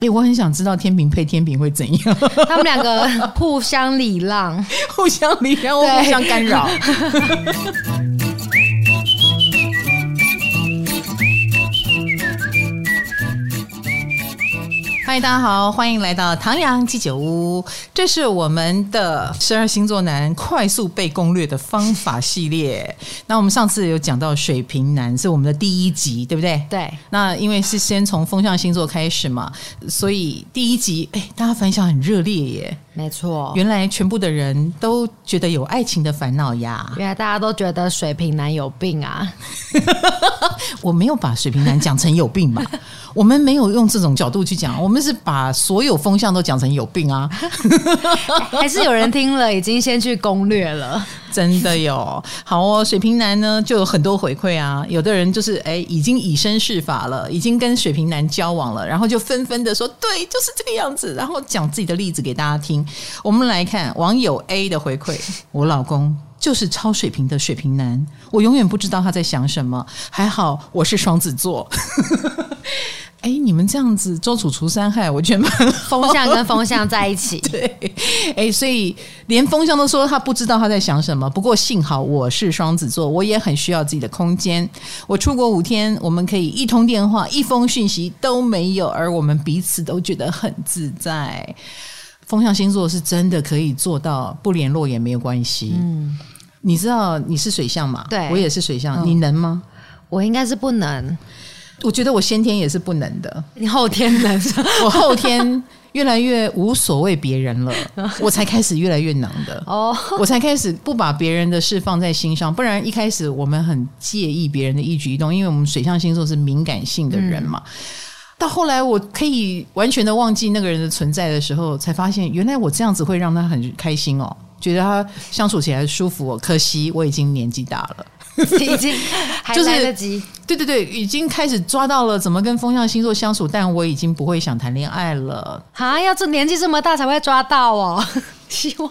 哎，我很想知道天平配天平会怎样？他们两个互相礼让，互相礼让，互相干扰。欢迎大家好，欢迎来到唐阳鸡酒屋。这是我们的十二星座男快速被攻略的方法系列。那我们上次有讲到水瓶男是我们的第一集，对不对？对。那因为是先从风象星座开始嘛，所以第一集哎，大家反响很热烈耶。没错，原来全部的人都觉得有爱情的烦恼呀。原来大家都觉得水瓶男有病啊。我没有把水瓶男讲成有病吧？我们没有用这种角度去讲，我们是把所有风向都讲成有病啊！还是有人听了已经先去攻略了？真的有。好哦，水瓶男呢就有很多回馈啊，有的人就是哎已经以身试法了，已经跟水瓶男交往了，然后就纷纷的说对，就是这个样子，然后讲自己的例子给大家听。我们来看网友 A 的回馈，我老公。就是超水平的水平男，我永远不知道他在想什么。还好我是双子座。哎，你们这样子周处除三害，我觉得风向跟风向在一起。对，哎，所以连风向都说他不知道他在想什么。不过幸好我是双子座，我也很需要自己的空间。我出国五天，我们可以一通电话、一封讯息都没有，而我们彼此都觉得很自在。风象星座是真的可以做到不联络也没有关系。嗯，你知道你是水象嘛？对，我也是水象，嗯，你能吗？我应该是不能。我觉得我先天也是不能的。你后天能？我后天越来越无所谓别人了，我才开始越来越能的。哦，我才开始不把别人的事放在心上，不然一开始我们很介意别人的一举一动，因为我们水象星座是敏感性的人嘛。嗯到后来，我可以完全的忘记那个人的存在的时候，才发现原来我这样子会让他很开心哦，觉得他相处起来舒服哦。可惜我已经年纪大了，已经 还来得及。对对对，已经开始抓到了怎么跟风象星座相处，但我已经不会想谈恋爱了。啊，要这年纪这么大才会抓到哦。希望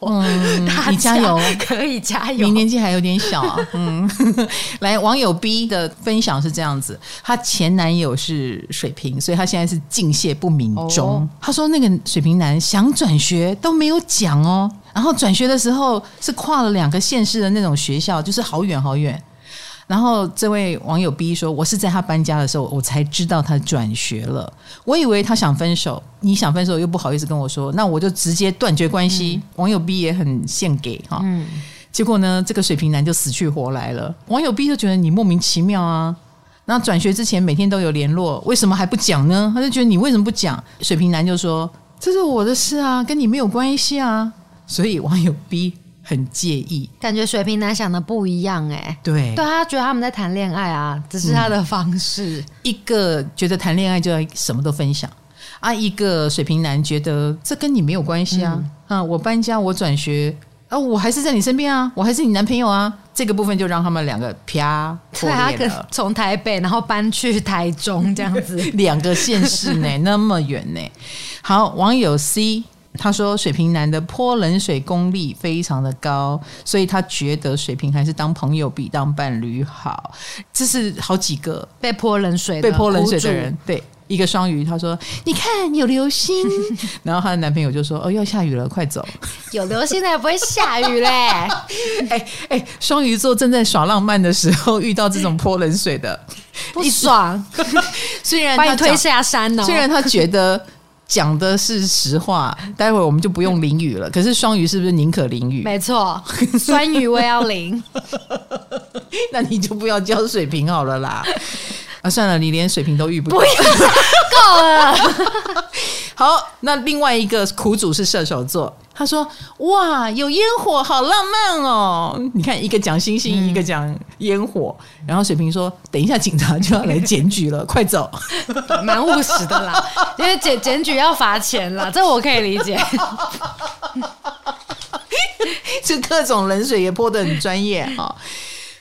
我，嗯，你加油，可以加油。你年纪还有点小啊，嗯。来，网友 B 的分享是这样子：她前男友是水瓶，所以她现在是敬谢不敏中。她、哦、说那个水瓶男想转学都没有讲哦，然后转学的时候是跨了两个县市的那种学校，就是好远好远。然后这位网友 B 说：“我是在他搬家的时候，我才知道他转学了。我以为他想分手，你想分手又不好意思跟我说，那我就直接断绝关系。嗯”网友 B 也很献给哈，嗯，结果呢，这个水瓶男就死去活来了。网友 B 就觉得你莫名其妙啊，那转学之前每天都有联络，为什么还不讲呢？他就觉得你为什么不讲？水瓶男就说：“这是我的事啊，跟你没有关系啊。”所以网友 B。很介意，感觉水瓶男想的不一样哎、欸，对，对他觉得他们在谈恋爱啊，只是他的方式。嗯、一个觉得谈恋爱就要什么都分享。啊，一个水瓶男觉得这跟你没有关系啊，嗯、啊，我搬家我转学。啊，我还是在你身边啊，我还是你男朋友啊，这个部分就让他们两个啪破裂了。从台北然后搬去台中这样子，两个县市呢，那么远呢。好，网友 C。他说：“水瓶男的泼冷水功力非常的高，所以他觉得水瓶还是当朋友比当伴侣好。”这是好几个被泼冷水、被泼冷水的人。对，一个双鱼，他说：“你看有流星。”然后她的男朋友就说：“哦，要下雨了，快走！” 有流星的也不会下雨嘞。哎哎，双鱼座正在耍浪漫的时候，遇到这种泼冷水的，不爽。虽然把你推下山呢、哦，虽然他觉得。讲的是实话，待会儿我们就不用淋雨了。可是双鱼是不是宁可淋雨？没错，酸雨我也要淋。那你就不要交水瓶好了啦。啊，算了，你连水瓶都遇不到，够了。好，那另外一个苦主是射手座。他说：“哇，有烟火，好浪漫哦！你看，一个讲星星，嗯、一个讲烟火。然后水瓶说：‘等一下，警察就要来检举了，快走！’蛮务实的啦，因为检检举要罚钱啦，这我可以理解。就各种冷水也泼的很专业啊！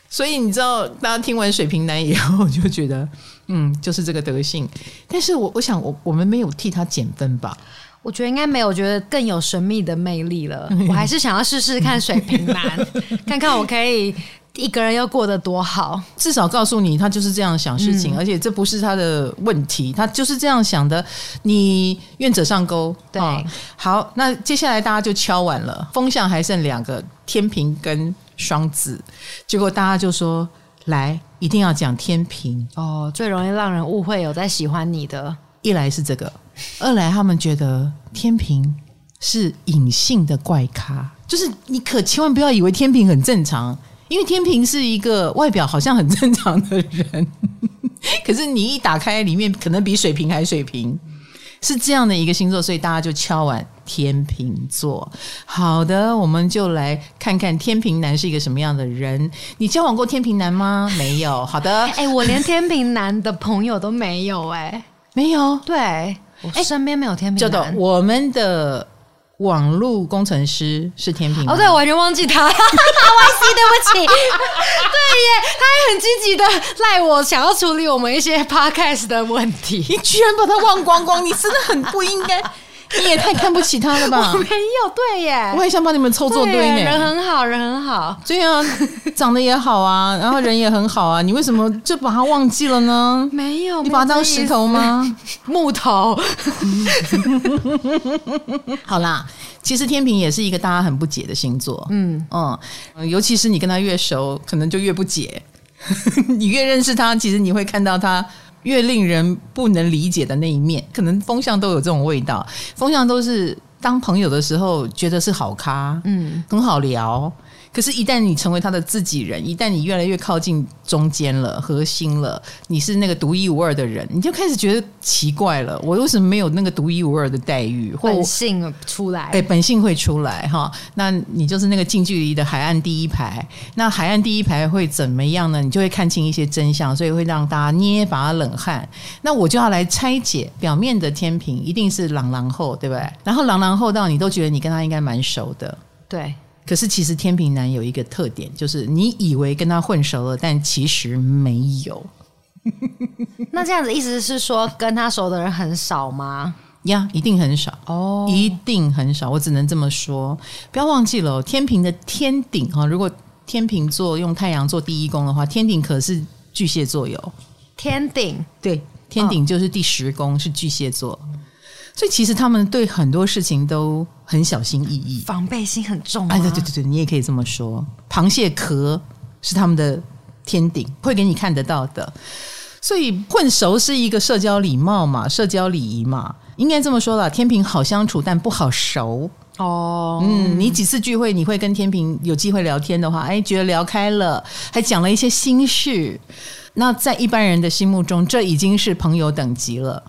所以你知道，大家听完水瓶男以后，就觉得，嗯，就是这个德性。但是我我想，我我们没有替他减分吧？”我觉得应该没有，我觉得更有神秘的魅力了。我还是想要试试看水瓶男，看看我可以一个人要过得多好，至少告诉你他就是这样想事情，嗯、而且这不是他的问题，他就是这样想的。你愿者上钩，对、哦，好，那接下来大家就敲完了，风向还剩两个，天平跟双子，结果大家就说来，一定要讲天平。哦，最容易让人误会有在喜欢你的，一来是这个，二来他们觉得天平是隐性的怪咖，就是你可千万不要以为天平很正常。因为天平是一个外表好像很正常的人，可是你一打开里面可能比水瓶还水瓶，是这样的一个星座，所以大家就敲碗天秤座。好的，我们就来看看天秤男是一个什么样的人。你交往过天秤男吗？没有。好的，哎、欸，我连天秤男的朋友都没有、欸，哎，没有。对，我身边没有天秤男。叫做我们的。网络工程师是天秤哦，对，我完全忘记他，YC 对不起，对耶，他还很积极的赖我，想要处理我们一些 podcast 的问题，你居然把他忘光光，你真的很不应该。你也太看不起他了吧？我没有，对耶，我也想把你们凑作堆呢。人很好，人很好，对啊，长得也好啊，然后人也很好啊，你为什么就把他忘记了呢？没有，你把他当石头吗？木头。好啦，其实天平也是一个大家很不解的星座，嗯嗯，尤其是你跟他越熟，可能就越不解。你越认识他，其实你会看到他。越令人不能理解的那一面，可能风向都有这种味道。风向都是当朋友的时候，觉得是好咖，嗯，很好聊。可是，一旦你成为他的自己人，一旦你越来越靠近中间了、核心了，你是那个独一无二的人，你就开始觉得奇怪了。我为什么没有那个独一无二的待遇？或本性出来，对，本性会出来哈。那你就是那个近距离的海岸第一排。那海岸第一排会怎么样呢？你就会看清一些真相，所以会让大家捏把冷汗。那我就要来拆解表面的天平，一定是朗朗后，对不对？然后朗朗后到你都觉得你跟他应该蛮熟的，对。可是，其实天秤男有一个特点，就是你以为跟他混熟了，但其实没有。那这样子意思是说，跟他熟的人很少吗？呀，一定很少哦，oh. 一定很少。我只能这么说。不要忘记了，天秤的天顶哈，如果天秤座用太阳做第一宫的话，天顶可是巨蟹座有天顶。对，天顶就是第十宫，oh. 是巨蟹座。所以其实他们对很多事情都很小心翼翼，防备心很重。哎，对对对对，你也可以这么说。螃蟹壳是他们的天顶，会给你看得到的。所以混熟是一个社交礼貌嘛，社交礼仪嘛，应该这么说啦。天平好相处，但不好熟哦。嗯，你几次聚会，你会跟天平有机会聊天的话，哎，觉得聊开了，还讲了一些心事。那在一般人的心目中，这已经是朋友等级了。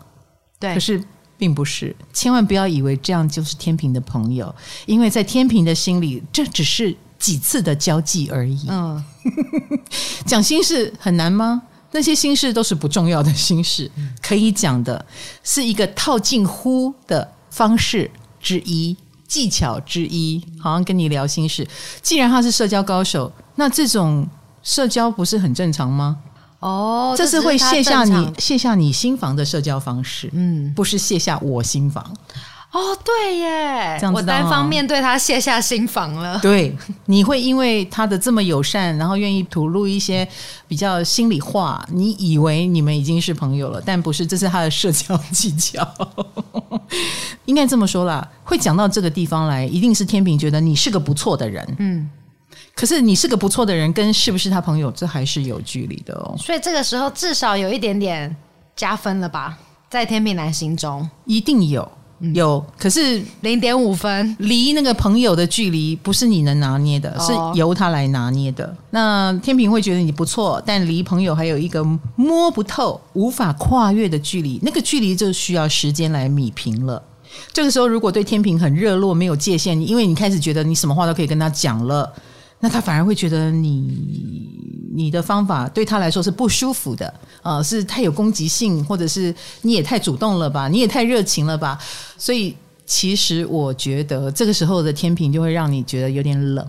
对，可是。并不是，千万不要以为这样就是天平的朋友，因为在天平的心里，这只是几次的交际而已。嗯，讲心事很难吗？那些心事都是不重要的心事，可以讲的是一个套近乎的方式之一、技巧之一，好像跟你聊心事。既然他是社交高手，那这种社交不是很正常吗？哦，这是会卸下你卸下你心房的社交方式，嗯，不是卸下我心房。哦，对耶，这样我单方面对他卸下心房了。对，你会因为他的这么友善，然后愿意吐露一些比较心里话，你以为你们已经是朋友了，但不是，这是他的社交技巧。应该这么说啦，会讲到这个地方来，一定是天平觉得你是个不错的人，嗯。可是你是个不错的人，跟是不是他朋友，这还是有距离的哦。所以这个时候至少有一点点加分了吧，在天秤男心中一定有有。可是零点五分，离那个朋友的距离不是你能拿捏的，是由他来拿捏的。那天平会觉得你不错，但离朋友还有一个摸不透、无法跨越的距离，那个距离就需要时间来米平了。这个时候，如果对天平很热络、没有界限，因为你开始觉得你什么话都可以跟他讲了。那他反而会觉得你你的方法对他来说是不舒服的，呃，是太有攻击性，或者是你也太主动了吧，你也太热情了吧。所以其实我觉得这个时候的天平就会让你觉得有点冷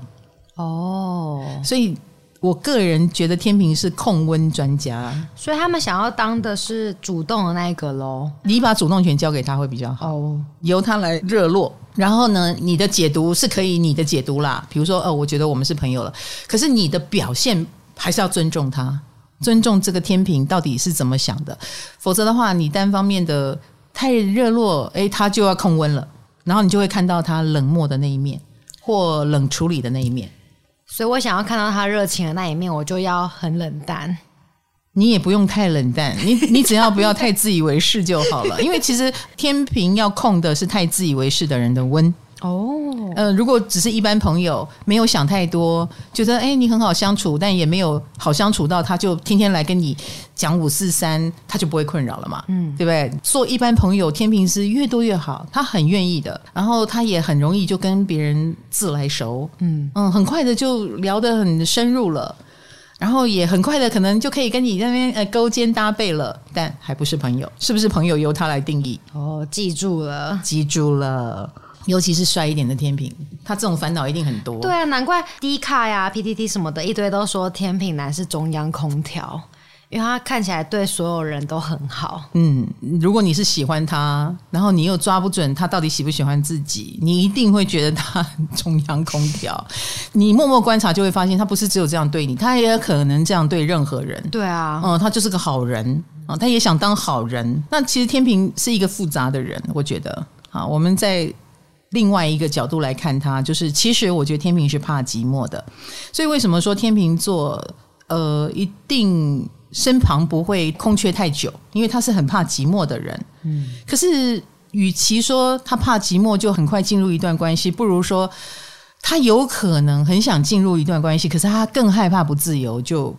哦。所以我个人觉得天平是控温专家，所以他们想要当的是主动的那一个喽。你把主动权交给他会比较好，哦，由他来热络。然后呢，你的解读是可以你的解读啦，比如说，呃，我觉得我们是朋友了。可是你的表现还是要尊重他，尊重这个天平到底是怎么想的。否则的话，你单方面的太热络，诶，他就要控温了，然后你就会看到他冷漠的那一面，或冷处理的那一面。所以我想要看到他热情的那一面，我就要很冷淡。你也不用太冷淡，你 你只要不要太自以为是就好了。因为其实天平要控的是太自以为是的人的温。哦，呃，如果只是一般朋友，没有想太多，觉得哎你很好相处，但也没有好相处到他就天天来跟你讲五四三，他就不会困扰了嘛，嗯，对不对？做一般朋友，天平是越多越好，他很愿意的，然后他也很容易就跟别人自来熟，嗯嗯，很快的就聊得很深入了，然后也很快的可能就可以跟你那边呃勾肩搭背了，但还不是朋友，是不是朋友由他来定义？哦，记住了，记住了。尤其是帅一点的天平，他这种烦恼一定很多。对啊，难怪 D 卡呀、PTT 什么的，一堆都说天平男是中央空调，因为他看起来对所有人都很好。嗯，如果你是喜欢他，然后你又抓不准他到底喜不喜欢自己，你一定会觉得他 中央空调。你默默观察就会发现，他不是只有这样对你，他也可能这样对任何人。对啊，嗯，他就是个好人啊，他也想当好人。那其实天平是一个复杂的人，我觉得啊，我们在。另外一个角度来看他，就是其实我觉得天秤是怕寂寞的，所以为什么说天秤座呃一定身旁不会空缺太久？因为他是很怕寂寞的人。嗯，可是与其说他怕寂寞就很快进入一段关系，不如说他有可能很想进入一段关系，可是他更害怕不自由，就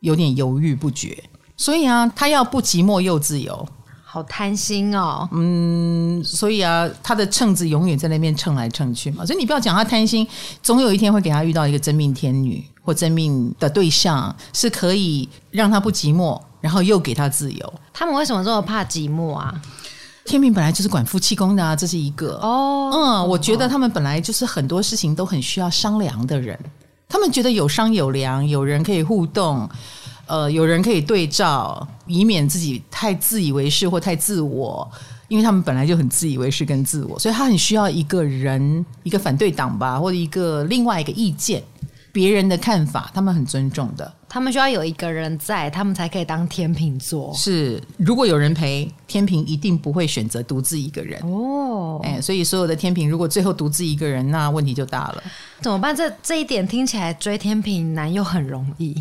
有点犹豫不决。所以啊，他要不寂寞又自由。好贪心哦，嗯，所以啊，他的秤子永远在那边秤来秤去嘛，所以你不要讲他贪心，总有一天会给他遇到一个真命天女或真命的对象，是可以让他不寂寞，然后又给他自由。他们为什么这么怕寂寞啊？天命本来就是管夫妻宫的啊，这是一个哦，嗯，我觉得他们本来就是很多事情都很需要商量的人，他们觉得有商有量，有人可以互动。呃，有人可以对照，以免自己太自以为是或太自我，因为他们本来就很自以为是跟自我，所以他很需要一个人，一个反对党吧，或者一个另外一个意见，别人的看法，他们很尊重的。他们需要有一个人在，他们才可以当天秤座。是，如果有人陪，天平一定不会选择独自一个人。哦，哎，所以所有的天平如果最后独自一个人，那问题就大了。怎么办？这这一点听起来追天平难又很容易。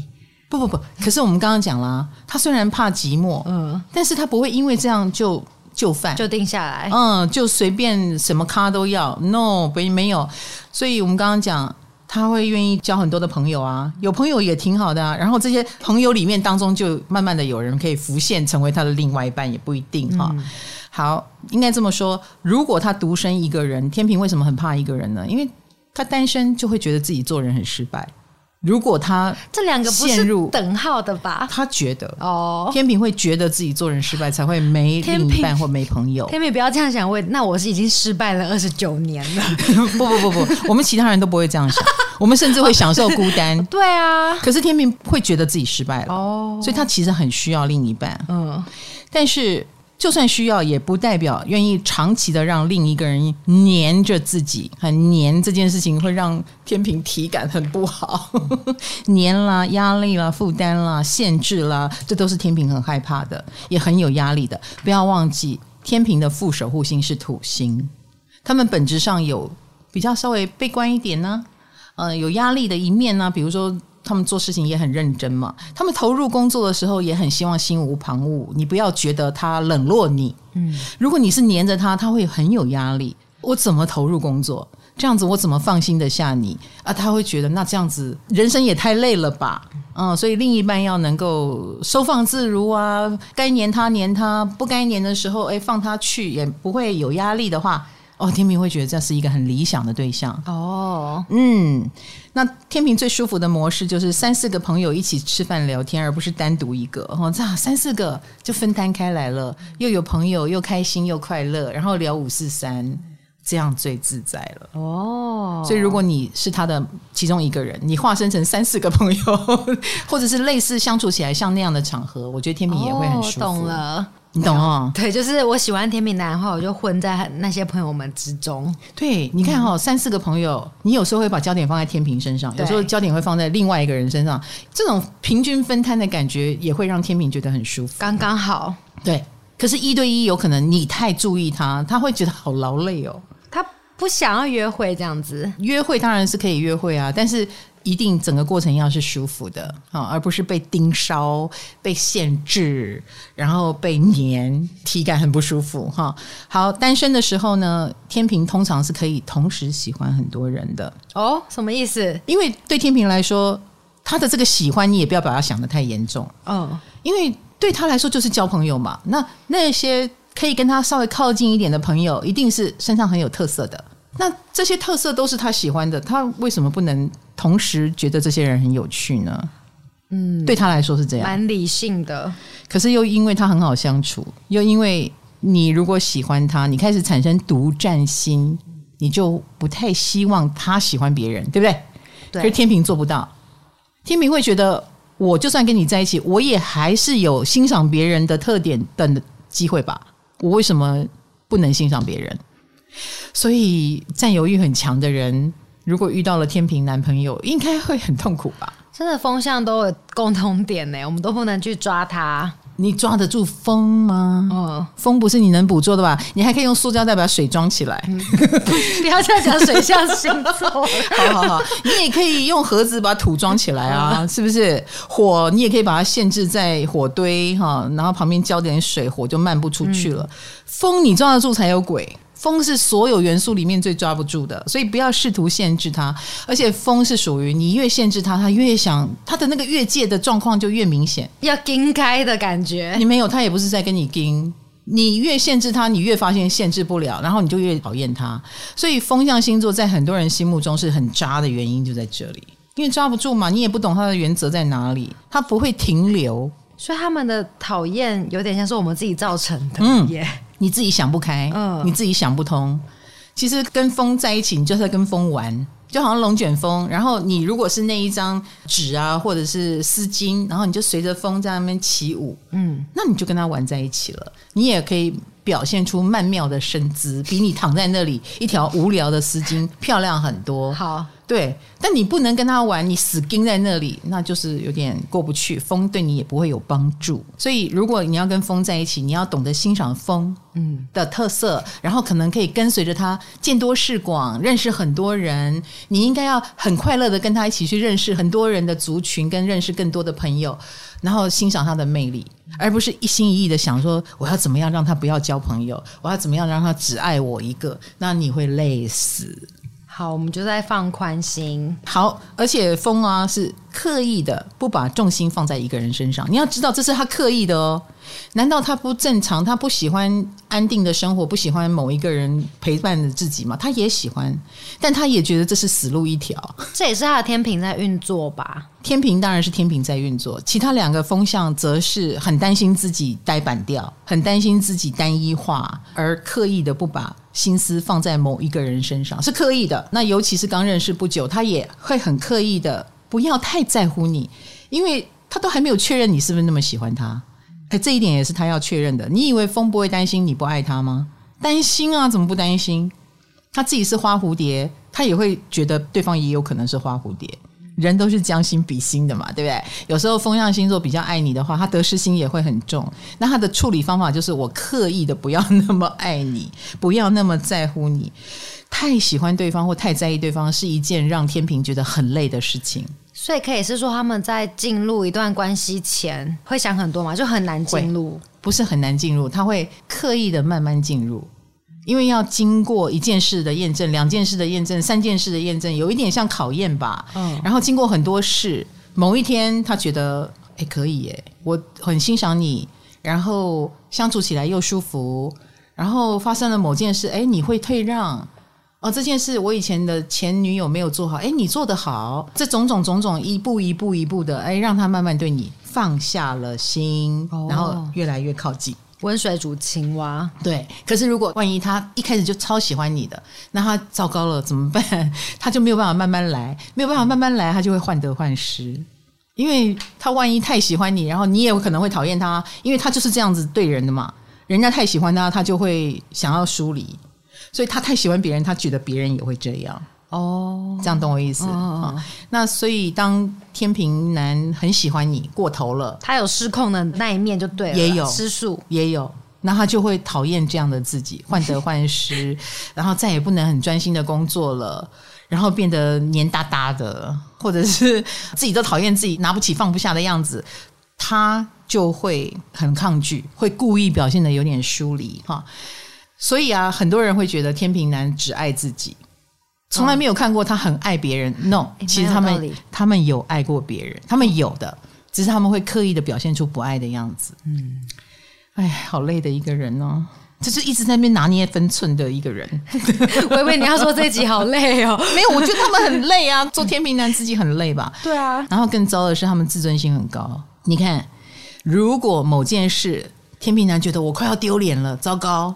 不不不，可是我们刚刚讲了，他虽然怕寂寞，嗯，但是他不会因为这样就就范，就定下来，嗯，就随便什么咖都要，no，不没有，所以我们刚刚讲，他会愿意交很多的朋友啊，有朋友也挺好的啊，然后这些朋友里面当中，就慢慢的有人可以浮现成为他的另外一半，也不一定哈。嗯、好，应该这么说，如果他独身一个人，天平为什么很怕一个人呢？因为他单身就会觉得自己做人很失败。如果他这两个不是等号的吧？他觉得哦，天平会觉得自己做人失败，才会没另一半或没朋友。天平不要这样想，我那我是已经失败了二十九年了。不不不不，我们其他人都不会这样想，我们甚至会享受孤单。对啊，可是天平会觉得自己失败了哦，所以他其实很需要另一半。嗯，但是。就算需要，也不代表愿意长期的让另一个人黏着自己。很黏这件事情会让天秤体感很不好，黏啦、压力啦、负担啦、限制啦，这都是天秤很害怕的，也很有压力的。不要忘记，天秤的副守护星是土星，他们本质上有比较稍微悲观一点呢、呃，有压力的一面呢、比如说。他们做事情也很认真嘛，他们投入工作的时候也很希望心无旁骛。你不要觉得他冷落你，嗯，如果你是黏着他，他会很有压力。我怎么投入工作？这样子我怎么放心得下你啊？他会觉得那这样子人生也太累了吧？嗯，所以另一半要能够收放自如啊，该黏他黏他，不该黏的时候，哎，放他去，也不会有压力的话。哦，天秤会觉得这是一个很理想的对象哦。嗯，那天平最舒服的模式就是三四个朋友一起吃饭聊天，而不是单独一个。哦，这样三四个就分摊开来了，又有朋友，又开心又快乐，然后聊五四三，这样最自在了。哦，所以如果你是他的其中一个人，你化身成三四个朋友，或者是类似相处起来像那样的场合，我觉得天秤也会很舒服。哦，懂了。你懂哦？对，就是我喜欢天秤男的话，我就混在那些朋友们之中。对，你看哈、哦，嗯、三四个朋友，你有时候会把焦点放在天平身上，有时候焦点会放在另外一个人身上，这种平均分摊的感觉也会让天平觉得很舒服，刚刚好。对，可是，一对一有可能你太注意他，他会觉得好劳累哦。他不想要约会这样子，约会当然是可以约会啊，但是。一定整个过程要是舒服的啊，而不是被盯梢、被限制，然后被黏，体感很不舒服哈。好，单身的时候呢，天平通常是可以同时喜欢很多人的哦。什么意思？因为对天平来说，他的这个喜欢你也不要把它想得太严重，嗯，因为对他来说就是交朋友嘛。那那些可以跟他稍微靠近一点的朋友，一定是身上很有特色的。那这些特色都是他喜欢的，他为什么不能同时觉得这些人很有趣呢？嗯，对他来说是这样，蛮理性的。可是又因为他很好相处，又因为你如果喜欢他，你开始产生独占心，你就不太希望他喜欢别人，对不对？对。可是天平做不到，天平会觉得，我就算跟你在一起，我也还是有欣赏别人的特点等的机会吧？我为什么不能欣赏别人？所以占有欲很强的人，如果遇到了天平男朋友，应该会很痛苦吧？真的风向都有共同点呢，我们都不能去抓它。你抓得住风吗？哦，风不是你能捕捉的吧？你还可以用塑胶袋把水装起来。嗯、不要再讲水象星座。好好好，你也可以用盒子把土装起来啊，是不是？火你也可以把它限制在火堆哈，然后旁边浇点水，火就漫不出去了。嗯、风你抓得住才有鬼。风是所有元素里面最抓不住的，所以不要试图限制它。而且风是属于你越限制它，它越想它的那个越界的状况就越明显，要盯开的感觉。你没有，它也不是在跟你盯。你越限制它，你越发现限制不了，然后你就越讨厌它。所以风象星座在很多人心目中是很渣的原因就在这里，因为抓不住嘛，你也不懂它的原则在哪里，它不会停留。所以他们的讨厌有点像是我们自己造成的，嗯，耶。你自己想不开，嗯，你自己想不通。其实跟风在一起，你就是在跟风玩，就好像龙卷风。然后你如果是那一张纸啊，或者是丝巾，然后你就随着风在那边起舞，嗯，那你就跟他玩在一起了。你也可以表现出曼妙的身姿，比你躺在那里一条无聊的丝巾漂亮很多。好。对，但你不能跟他玩，你死盯在那里，那就是有点过不去。风对你也不会有帮助，所以如果你要跟风在一起，你要懂得欣赏风嗯的特色，嗯、然后可能可以跟随着他见多识广，认识很多人。你应该要很快乐的跟他一起去认识很多人的族群，跟认识更多的朋友，然后欣赏他的魅力，而不是一心一意的想说我要怎么样让他不要交朋友，我要怎么样让他只爱我一个，那你会累死。好，我们就在放宽心。好，而且风啊是刻意的不把重心放在一个人身上。你要知道，这是他刻意的哦。难道他不正常？他不喜欢安定的生活，不喜欢某一个人陪伴着自己吗？他也喜欢，但他也觉得这是死路一条。这也是他的天平在运作吧？天平当然是天平在运作，其他两个风向则是很担心自己呆板掉，很担心自己单一化，而刻意的不把心思放在某一个人身上，是刻意的。那尤其是刚认识不久，他也会很刻意的不要太在乎你，因为他都还没有确认你是不是那么喜欢他。哎，这一点也是他要确认的。你以为风不会担心你不爱他吗？担心啊，怎么不担心？他自己是花蝴蝶，他也会觉得对方也有可能是花蝴蝶。人都是将心比心的嘛，对不对？有时候风象星座比较爱你的话，他得失心也会很重。那他的处理方法就是，我刻意的不要那么爱你，不要那么在乎你。太喜欢对方或太在意对方是一件让天秤觉得很累的事情。所以可以是说，他们在进入一段关系前会想很多嘛，就很难进入，不是很难进入，他会刻意的慢慢进入，因为要经过一件事的验证、两件事的验证、三件事的验证，有一点像考验吧。嗯，然后经过很多事，某一天他觉得，哎，可以耶，我很欣赏你，然后相处起来又舒服，然后发生了某件事，哎，你会退让。哦，这件事我以前的前女友没有做好，哎，你做得好，这种种种种，一步一步一步的，哎，让他慢慢对你放下了心，哦、然后越来越靠近。温水煮青蛙，对。可是如果万一他一开始就超喜欢你的，那他糟糕了怎么办？他就没有办法慢慢来，没有办法慢慢来，他就会患得患失。因为他万一太喜欢你，然后你也有可能会讨厌他，因为他就是这样子对人的嘛。人家太喜欢他，他就会想要疏离，所以他太喜欢别人，他觉得别人也会这样。哦，这样懂我意思？哦，那所以当天平男很喜欢你过头了，他有失控的那一面就对了，也有失速，也有。那他就会讨厌这样的自己，患得患失，然后再也不能很专心的工作了，然后变得黏哒哒的，或者是自己都讨厌自己拿不起放不下的样子，他就会很抗拒，会故意表现的有点疏离哈。所以啊，很多人会觉得天秤男只爱自己，从来没有看过他很爱别人。No，其实他们他们有爱过别人，他们有的，只是他们会刻意的表现出不爱的样子。嗯。哎，好累的一个人哦，就是一直在那边拿捏分寸的一个人。我以为你要说这集好累哦，没有，我觉得他们很累啊，做天秤男自己很累吧？对啊。然后更糟的是，他们自尊心很高。你看，如果某件事天秤男觉得我快要丢脸了，糟糕，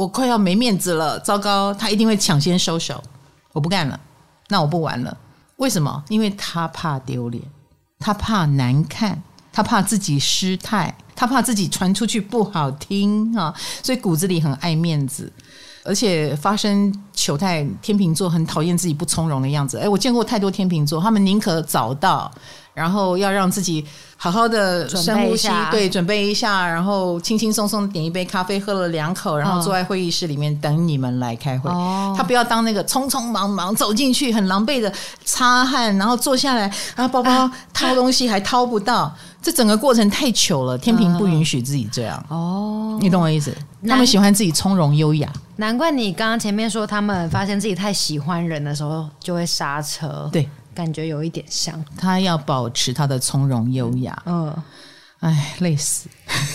我快要没面子了，糟糕，他一定会抢先收手，我不干了，那我不玩了。为什么？因为他怕丢脸，他怕难看，他怕自己失态。他怕自己传出去不好听啊，所以骨子里很爱面子，而且发生糗态。天秤座很讨厌自己不从容的样子。哎，我见过太多天秤座，他们宁可早到，然后要让自己好好的深呼吸，对，准备一下，然后轻轻松松点一杯咖啡，喝了两口，然后坐在会议室里面等你们来开会。哦，他不要当那个匆匆忙忙走进去，很狼狈的擦汗，然后坐下来，然后包包掏东西还掏不到。这整个过程太糗了，天平不允许自己这样。哦，你懂我意思？他们喜欢自己从容优雅。难怪你刚刚前面说，他们发现自己太喜欢人的时候就会刹车。对，感觉有一点像。他要保持他的从容优雅。嗯。哎，累死！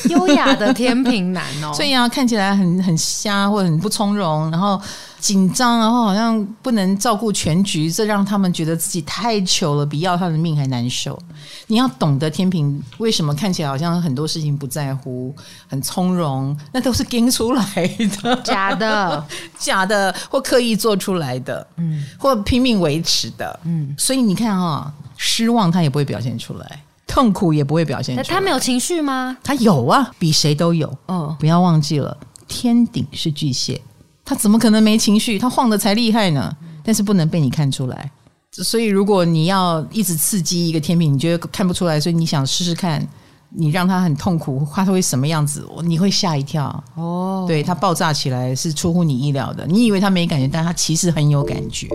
优雅的天平男哦，所以啊，看起来很很瞎，或者很不从容，然后紧张，然后好像不能照顾全局，这让他们觉得自己太糗了，比要他的命还难受。你要懂得天平为什么看起来好像很多事情不在乎，很从容，那都是编出来的，假的，假的，或刻意做出来的，嗯，或拼命维持的，嗯。所以你看啊，失望他也不会表现出来。痛苦也不会表现出来。他没有情绪吗？他有啊，比谁都有。哦，不要忘记了，天顶是巨蟹，他怎么可能没情绪？他晃的才厉害呢。但是不能被你看出来。所以如果你要一直刺激一个天秤，你觉得看不出来，所以你想试试看，你让他很痛苦，他会什么样子？你会吓一跳。哦，对，他爆炸起来是出乎你意料的。你以为他没感觉，但他其实很有感觉。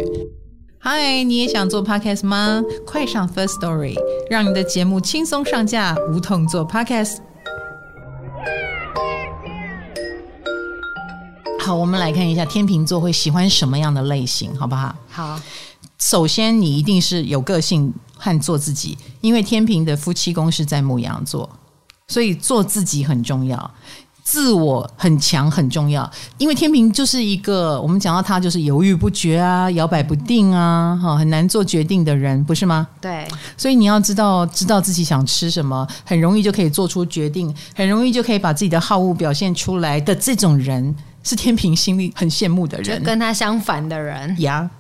嗨，你也想做 podcast 吗？快上 First Story，让你的节目轻松上架，无痛做 podcast。好，我们来看一下天秤座会喜欢什么样的类型，好不好？好，首先你一定是有个性和做自己，因为天秤的夫妻宫是在牧羊座，所以做自己很重要。自我很强很重要，因为天平就是一个我们讲到他就是犹豫不决啊，摇摆不定啊，哈，很难做决定的人，不是吗？对，所以你要知道，知道自己想吃什么，很容易就可以做出决定，很容易就可以把自己的好恶表现出来的这种人，是天平心里很羡慕的人，跟他相反的人呀。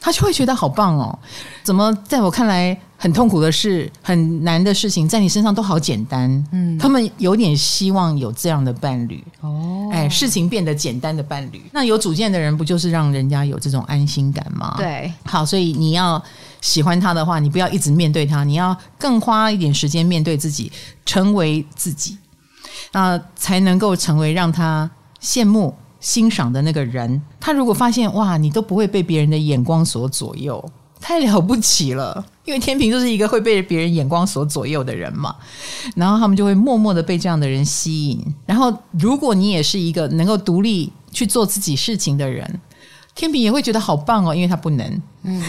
他就会觉得好棒哦！怎么在我看来很痛苦的事、很难的事情，在你身上都好简单？嗯，他们有点希望有这样的伴侣哦，哎，事情变得简单的伴侣。那有主见的人，不就是让人家有这种安心感吗？对，好，所以你要喜欢他的话，你不要一直面对他，你要更花一点时间面对自己，成为自己，那才能够成为让他羡慕。欣赏的那个人，他如果发现哇，你都不会被别人的眼光所左右，太了不起了。因为天平就是一个会被别人眼光所左右的人嘛，然后他们就会默默的被这样的人吸引。然后，如果你也是一个能够独立去做自己事情的人，天平也会觉得好棒哦，因为他不能。嗯，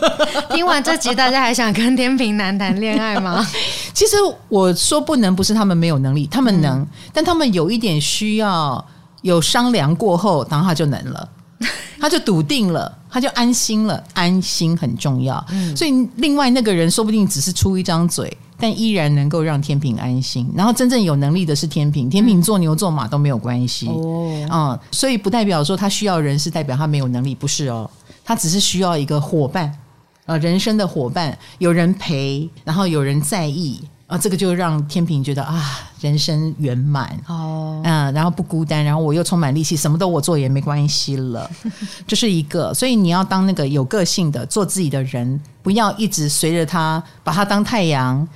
听完这集，大家还想跟天平男谈恋爱吗？其实我说不能，不是他们没有能力，他们能，嗯、但他们有一点需要。有商量过后，然后他就能了，他就笃定了，他就安心了。安心很重要，嗯，所以另外那个人说不定只是出一张嘴，但依然能够让天平安心。然后真正有能力的是天平，天平做牛做马都没有关系。哦，嗯，所以不代表说他需要人是代表他没有能力，不是哦，他只是需要一个伙伴，呃，人生的伙伴，有人陪，然后有人在意啊，这个就让天平觉得啊，人生圆满哦，嗯，然后不孤单，然后我又充满力气，什么都我做也没关系了，这是一个。所以你要当那个有个性的，做自己的人，不要一直随着他，把他当太阳。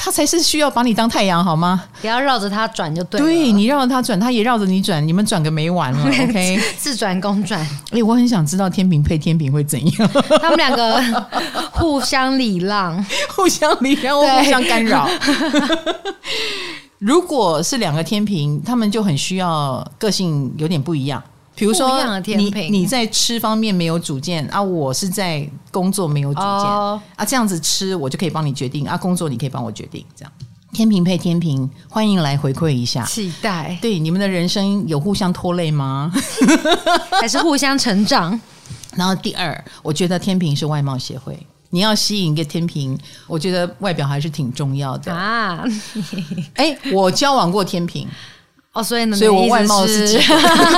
他才是需要把你当太阳好吗？不要绕着他转就对了。对，你绕着他转，他也绕着你转，你们转个没完了。OK，自转公转。哎，我很想知道天平配天平会怎样？他们两个互相礼让，互相礼让，互相干扰。如果是两个天平，他们就很需要个性有点不一样。比如说你，你你在吃方面没有主见啊，我是在工作没有主见、oh. 啊，这样子吃我就可以帮你决定啊，工作你可以帮我决定，这样天平配天平，欢迎来回馈一下，期待。对，你们的人生有互相拖累吗？还是互相成长？然后第二，我觉得天平是外貌协会，你要吸引一个天平，我觉得外表还是挺重要的啊。哎，我交往过天秤。哦，所以呢，所以我外貌是，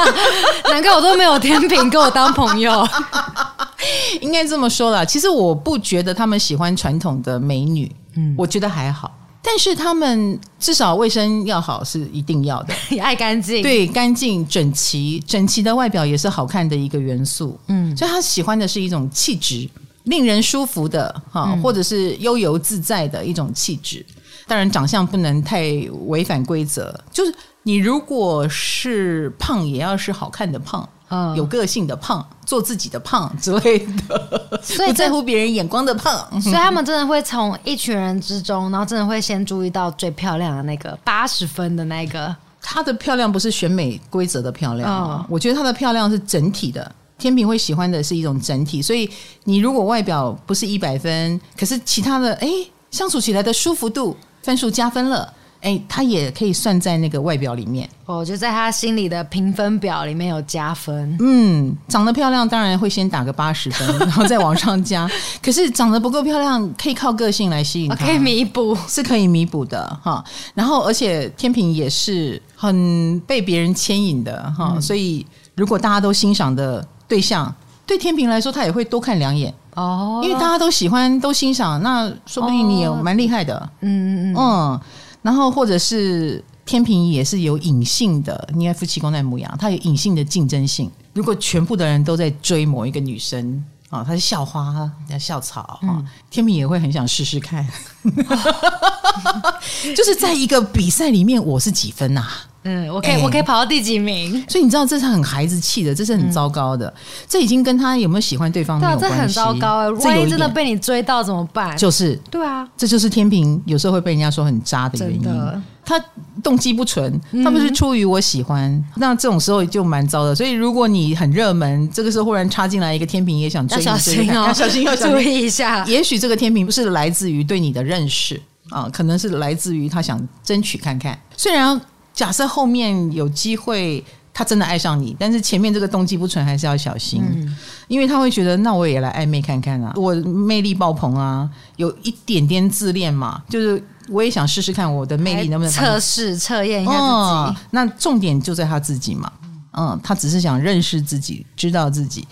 难怪我都没有天秤跟我当朋友。应该这么说啦，其实我不觉得他们喜欢传统的美女，嗯，我觉得还好。但是他们至少卫生要好是一定要的，也爱干净，对，干净整齐，整齐的外表也是好看的一个元素。嗯，所以他喜欢的是一种气质，令人舒服的哈，或者是悠游自在的一种气质。当然，长相不能太违反规则，就是。你如果是胖，也要是好看的胖，嗯，有个性的胖，做自己的胖之类的，所以不在乎别人眼光的胖。所以他们真的会从一群人之中，然后真的会先注意到最漂亮的那个八十分的那个。她的漂亮不是选美规则的漂亮，哦，我觉得她的漂亮是整体的。天平会喜欢的是一种整体，所以你如果外表不是一百分，可是其他的，哎，相处起来的舒服度分数加分了。哎，他也可以算在那个外表里面哦，就在他心里的评分表里面有加分。嗯，长得漂亮当然会先打个八十分，然后再往上加。可是长得不够漂亮，可以靠个性来吸引他，可以弥补，是可以弥补的哈。然后，而且天平也是很被别人牵引的哈，嗯，所以如果大家都欣赏的对象，对天平来说，他也会多看两眼哦，因为大家都喜欢、都欣赏，那说不定你也蛮厉害的。嗯嗯嗯嗯。然后，或者是天平也是有隐性的，因为夫妻宫在母羊，它有隐性的竞争性。如果全部的人都在追某一个女生啊，她是校花，叫校草啊，嗯、天平也会很想试试看，就是在一个比赛里面，我是几分呐、啊？嗯，我可以，欸、我可以跑到第几名？所以你知道这是很孩子气的，这是很糟糕的。嗯、这已经跟他有没有喜欢对方没有关系。这很糟糕啊！万一真的被你追到怎么办？就是对啊，这就是天平有时候会被人家说很渣的原因。他动机不纯，他不是出于我喜欢，嗯、那这种时候就蛮糟的。所以如果你很热门，这个时候忽然插进来一个天平，也想追你，要小心哦，要小心，要注意一下。也许这个天平不是来自于对你的认识啊，可能是来自于他想争取看看。虽然。假设后面有机会，他真的爱上你，但是前面这个动机不纯，还是要小心，嗯、因为他会觉得，那我也来暧昧看看啊，我魅力爆棚啊，有一点点自恋嘛，就是我也想试试看我的魅力能不能测试测验一下自己、哦。那重点就在他自己嘛，嗯，他只是想认识自己，知道自己，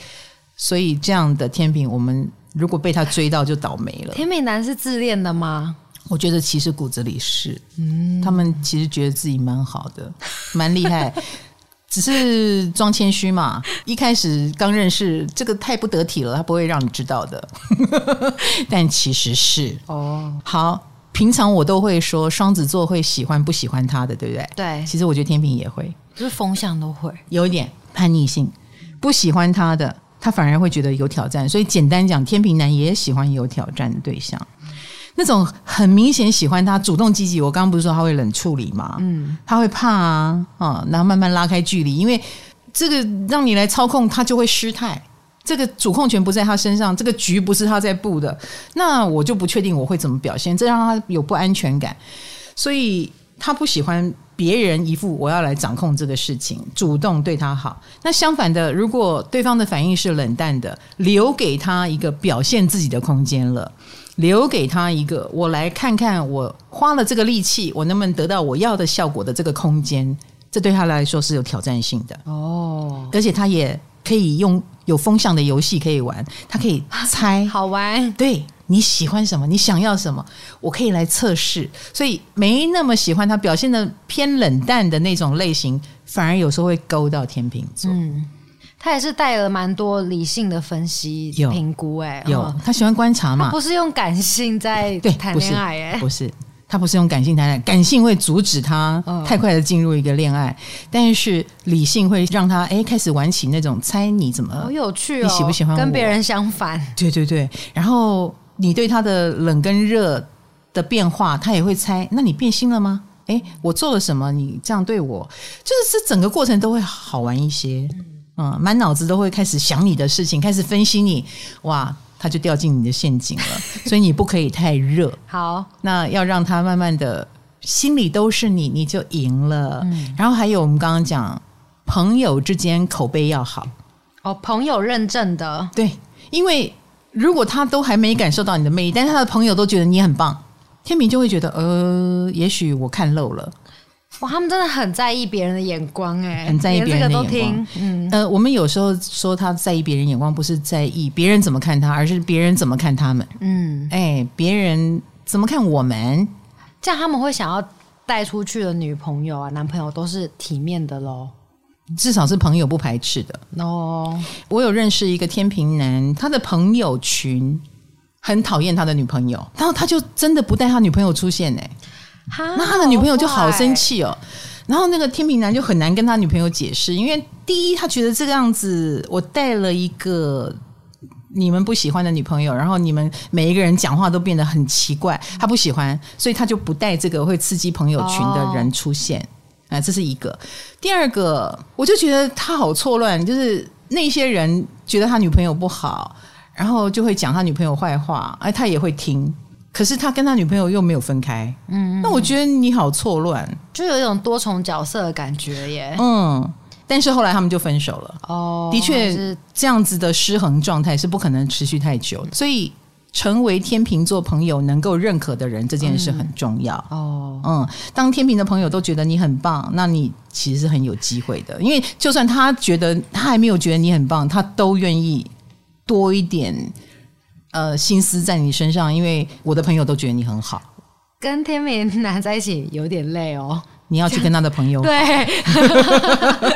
所以这样的天平，我们如果被他追到，就倒霉了。天秤男是自恋的吗？我觉得其实骨子里是，嗯，他们其实觉得自己蛮好的，蛮厉害，只是装谦虚嘛。一开始刚认识，这个太不得体了，他不会让你知道的。但其实是哦，好，平常我都会说双子座会喜欢不喜欢他的，对不对？对，其实我觉得天平也会，就是风向都会有一点叛逆性，不喜欢他的，他反而会觉得有挑战。所以简单讲，天平男也喜欢有挑战的对象。那种很明显喜欢他，主动积极。我刚刚不是说他会冷处理吗？嗯，他会怕啊，啊，然后慢慢拉开距离，因为这个让你来操控，他就会失态。这个主控权不在他身上，这个局不是他在布的，那我就不确定我会怎么表现，这让他有不安全感，所以他不喜欢别人一副我要来掌控这个事情，主动对他好。那相反的，如果对方的反应是冷淡的，留给他一个表现自己的空间了。留给他一个，我来看看我花了这个力气，我能不能得到我要的效果的这个空间，这对他来说是有挑战性的哦。而且他也可以用有风向的游戏可以玩，他可以猜，好玩。对，你喜欢什么，你想要什么，我可以来测试。所以没那么喜欢他表现的偏冷淡的那种类型，反而有时候会勾到天秤座。嗯，他也是带了蛮多理性的分析评估、欸，哎，有他喜欢观察嘛，不是用感性在谈恋爱、欸，哎，不是。他不是用感性谈恋爱，感性会阻止他太快的进入一个恋爱，但是理性会让他哎开始玩起那种猜你怎么，好有趣哦，你喜不喜欢？跟别人相反，对对对。然后你对他的冷跟热的变化，他也会猜。那你变心了吗？哎，我做了什么？你这样对我，就是这整个过程都会好玩一些。嗯，满脑子都会开始想你的事情，开始分析你，哇。他就掉进你的陷阱了，所以你不可以太热。好，那要让他慢慢的心里都是你，你就赢了。嗯，然后还有我们刚刚讲，朋友之间口碑要好哦，朋友认证的。对，因为如果他都还没感受到你的魅力，但是他的朋友都觉得你很棒，天明就会觉得呃，也许我看漏了。哇，他们真的很在意别人的眼光，哎，很在意别人的眼光。嗯，呃，我们有时候说他在意别人眼光，不是在意别人怎么看他，而是别人怎么看他们。嗯，哎，别人怎么看我们，这样他们会想要带出去的女朋友啊、男朋友都是体面的喽，至少是朋友不排斥的。哦，我有认识一个天秤男，他的朋友群很讨厌他的女朋友，然后他就真的不带他女朋友出现，哎。那他的女朋友就好生气哦，然后那个天秤男就很难跟他女朋友解释，因为第一他觉得这个样子，我带了一个你们不喜欢的女朋友，然后你们每一个人讲话都变得很奇怪，他不喜欢，所以他就不带这个会刺激朋友群的人出现。啊，这是一个。第二个，我就觉得他好错乱，就是那些人觉得他女朋友不好，然后就会讲他女朋友坏话，哎，他也会听。可是他跟他女朋友又没有分开，嗯，那我觉得你好错乱，就有一种多重角色的感觉耶。嗯，但是后来他们就分手了。哦，的确，这样子的失衡状态是不可能持续太久的。所以，成为天秤座朋友能够认可的人，这件事很重要。哦，嗯，当天秤的朋友都觉得你很棒，那你其实是很有机会的。因为就算他觉得他还没有觉得你很棒，他都愿意多一点。呃，心思在你身上，因为我的朋友都觉得你很好。跟天秤男在一起有点累哦，你要去跟他的朋友。对，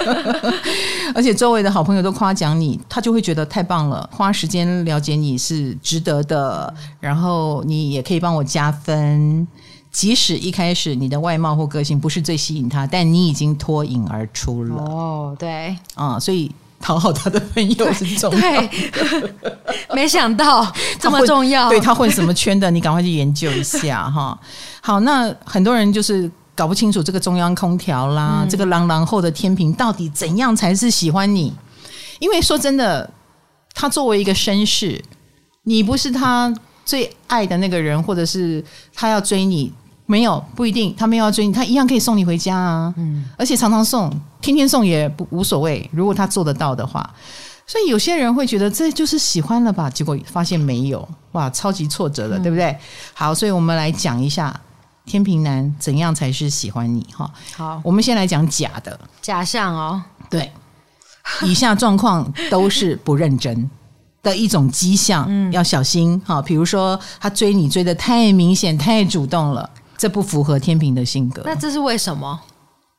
而且周围的好朋友都夸奖你，他就会觉得太棒了。花时间了解你是值得的，然后你也可以帮我加分。即使一开始你的外貌或个性不是最吸引他，但你已经脱颖而出了。哦，对，啊、嗯，所以。讨好他的朋友是重要的，没想到 这么重要。他对他混什么圈的，你赶快去研究一下 哈。好，那很多人就是搞不清楚这个中央空调啦，嗯、这个朗朗后的天平到底怎样才是喜欢你？因为说真的，他作为一个绅士，你不是他最爱的那个人，或者是他要追你。没有，不一定，他没有要追你，他一样可以送你回家啊。嗯，而且常常送，天天送也不无所谓。如果他做得到的话，所以有些人会觉得这就是喜欢了吧？结果发现没有，哇，超级挫折了，嗯、对不对？好，所以我们来讲一下天平男怎样才是喜欢你哈。好，我们先来讲假的假象哦。对，以下状况都是不认真的一种迹象，嗯，要小心哈。比如说他追你追的太明显、太主动了。这不符合天平的性格。那这是为什么？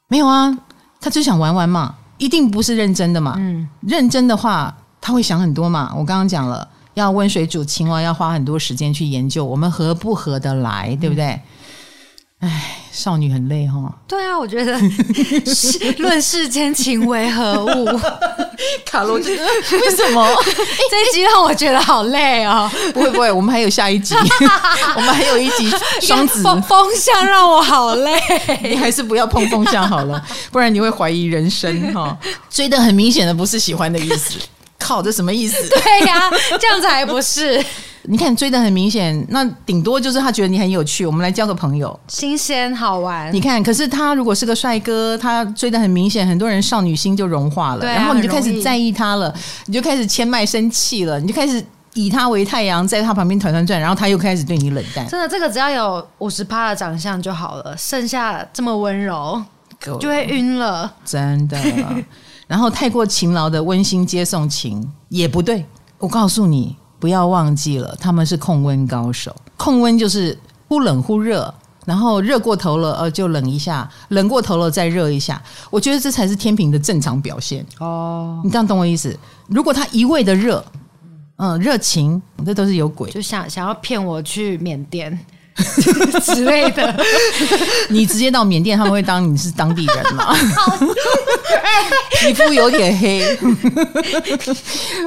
没有啊，他就想玩玩嘛，一定不是认真的嘛。嗯，认真的话，他会想很多嘛。我刚刚讲了，要温水煮青蛙，要花很多时间去研究我们合不合得来，对不对？哎、嗯。少女很累哈，对啊，我觉得 论世间情为何物，卡罗为什么 这一集让我觉得好累哦？不会不会，我们还有下一集，我们还有一集双子风风向让我好累，你还是不要碰风向好了，不然你会怀疑人生哈。追的很明显的不是喜欢的意思，靠，这什么意思？对呀、啊，这样子还不是。你看追的很明显，那顶多就是他觉得你很有趣，我们来交个朋友，新鲜好玩。你看，可是他如果是个帅哥，他追的很明显，很多人少女心就融化了，然后你就开始在意他了，你就开始牵麦生气了，你就开始以他为太阳，在他旁边团团转，然后他又开始对你冷淡。真的，这个只要有五十趴的长相就好了，剩下这么温柔就会晕了。真的。然后太过勤劳的温馨接送情也不对。我告诉你，不要忘记了，他们是控温高手。控温就是忽冷忽热，然后热过头了，呃，就冷一下；冷过头了再热一下。我觉得这才是天平的正常表现。哦，你这样懂我意思？如果他一味的热，嗯，热情，这都是有鬼，就想想要骗我去缅甸。之类的，你直接到缅甸，他们会当你是当地人吗？皮肤有点黑，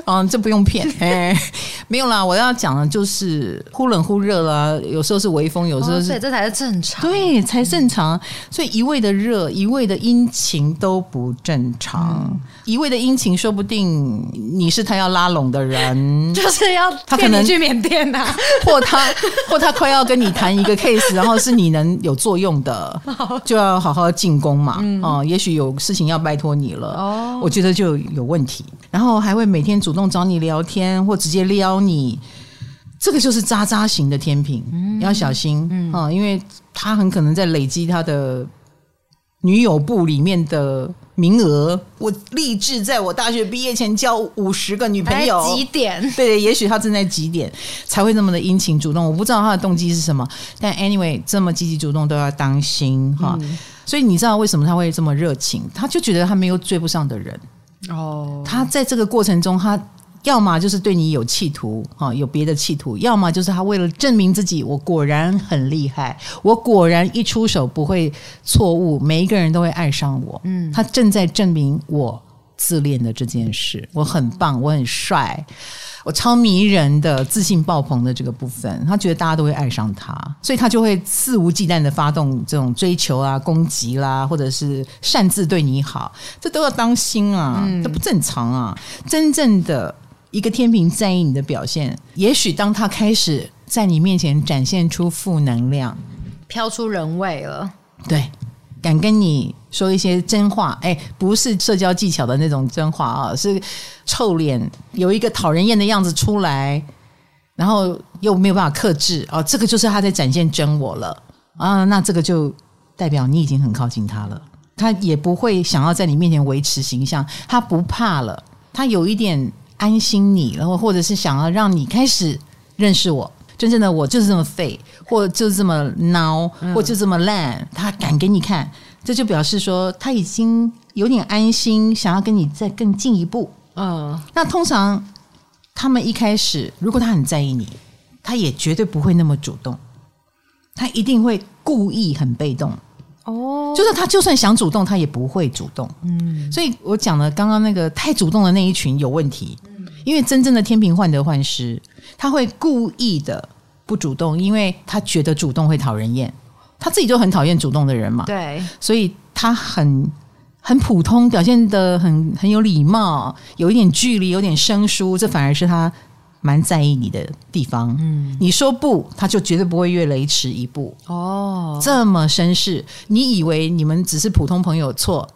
嗯，这不用骗，哎，没有啦。我要讲的就是忽冷忽热啦，有时候是微风，有时候是，对，这才是正常，对，才正常。所以一味的热，一味的阴晴都不正常。一味的阴晴，说不定你是他要拉拢的人，就是要他可能去缅甸呐，或他或他快要跟你。谈一个 case，然后是你能有作用的，就要好好进攻嘛。嗯、哦，也许有事情要拜托你了。哦，我觉得就有问题。然后还会每天主动找你聊天，或直接撩你，这个就是渣渣型的天平，嗯、要小心。嗯、哦，因为他很可能在累积他的女友部里面的。名额，我立志在我大学毕业前交五十个女朋友。几点？对，也许他正在几点才会那么的殷勤主动，我不知道他的动机是什么。但 anyway，这么积极主动都要当心哈。嗯、所以你知道为什么他会这么热情？他就觉得他没有追不上的人哦。他在这个过程中，他。要么就是对你有企图，啊，有别的企图；要么就是他为了证明自己，我果然很厉害，我果然一出手不会错误，每一个人都会爱上我。嗯，他正在证明我自恋的这件事，我很棒，我很帅，我超迷人的，自信爆棚的这个部分，他觉得大家都会爱上他，所以他就会肆无忌惮的发动这种追求啊、攻击啦，或者是擅自对你好，这都要当心啊，这不正常啊，真正的。一个天平在意你的表现，也许当他开始在你面前展现出负能量，飘出人味了，对，敢跟你说一些真话，哎，不是社交技巧的那种真话啊，是臭脸，有一个讨人厌的样子出来，然后又没有办法克制，哦，这个就是他在展现真我了啊，那这个就代表你已经很靠近他了，他也不会想要在你面前维持形象，他不怕了，他有一点。安心你，然后或者是想要让你开始认识我，真正的我就是这么废，或就是这么孬，或就这么烂，他敢给你看，这就表示说他已经有点安心，想要跟你再更进一步。嗯，那通常他们一开始，如果他很在意你，他也绝对不会那么主动，他一定会故意很被动。哦，就是他就算想主动，他也不会主动。嗯，所以我讲了刚刚那个太主动的那一群有问题。嗯，因为真正的天平患得患失，他会故意的不主动，因为他觉得主动会讨人厌，他自己就很讨厌主动的人嘛。对，所以他很很普通，表现的很很有礼貌，有一点距离，有点生疏，这反而是他。蛮在意你的地方，嗯，你说不，他就绝对不会越雷池一步。哦，这么绅士，你以为你们只是普通朋友？错，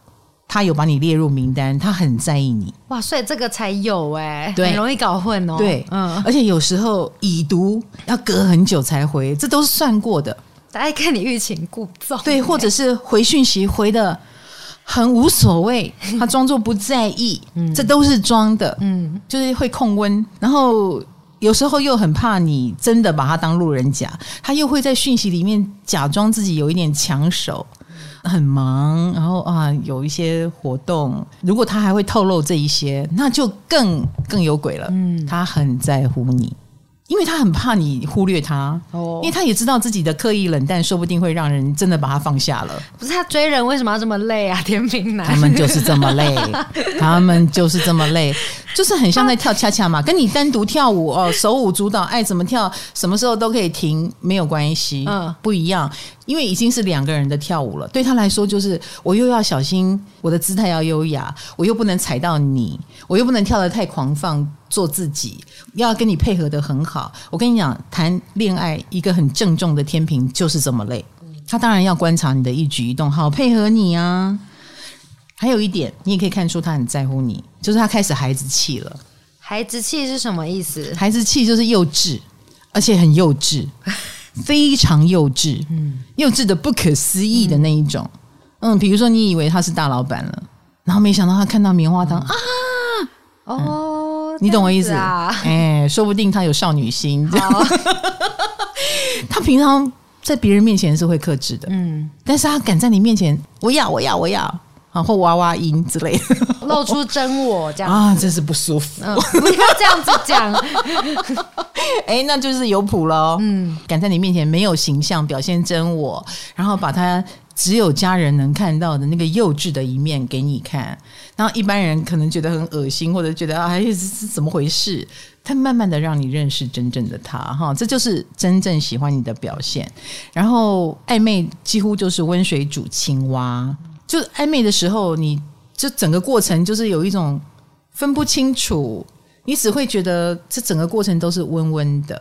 他有把你列入名单，他很在意你。哇，所以这个才有哎、欸，很容易搞混哦。对，嗯，而且有时候已读要隔很久才回，这都是算过的。大家看你欲擒故纵，对，或者是回讯息回的。很无所谓，他装作不在意，嗯、这都是装的，嗯，就是会控温，然后有时候又很怕你真的把他当路人甲，他又会在讯息里面假装自己有一点抢手，很忙，然后啊有一些活动，如果他还会透露这一些，那就更更有鬼了，嗯，他很在乎你。因为他很怕你忽略他，哦，因为他也知道自己的刻意冷淡，说不定会让人真的把他放下了。不是他追人为什么要这么累啊？天平男，他们就是这么累，他们就是这么累，就是很像在跳恰恰嘛，跟你单独跳舞哦，手舞足蹈，爱怎么跳，什么时候都可以停，没有关系，嗯，不一样。因为已经是两个人的跳舞了，对他来说就是我又要小心，我的姿态要优雅，我又不能踩到你，我又不能跳得太狂放，做自己，要跟你配合的很好。我跟你讲，谈恋爱一个很郑重的天平就是这么累，他当然要观察你的一举一动，好配合你啊。还有一点，你也可以看出他很在乎你，就是他开始孩子气了。孩子气是什么意思？孩子气就是幼稚，而且很幼稚。非常幼稚，嗯，幼稚的不可思议的那一种，嗯，比如说你以为他是大老板了，然后没想到他看到棉花糖、嗯、啊，哦，你懂我意思？啊？哎，说不定他有少女心。好 他平常在别人面前是会克制的，嗯，但是他敢在你面前，我要，我要，我要。然后娃娃音之类的，露出真我这样啊，真是不舒服。嗯、不要这样子讲，哎，那就是有谱了。嗯，敢在你面前没有形象表现真我，然后把他只有家人能看到的那个幼稚的一面给你看，然后一般人可能觉得很恶心，或者觉得啊，是是怎么回事？他慢慢的让你认识真正的他，哈，这就是真正喜欢你的表现。然后暧昧几乎就是温水煮青蛙。就暧昧的时候，你就整个过程就是有一种分不清楚，你只会觉得这整个过程都是温温的，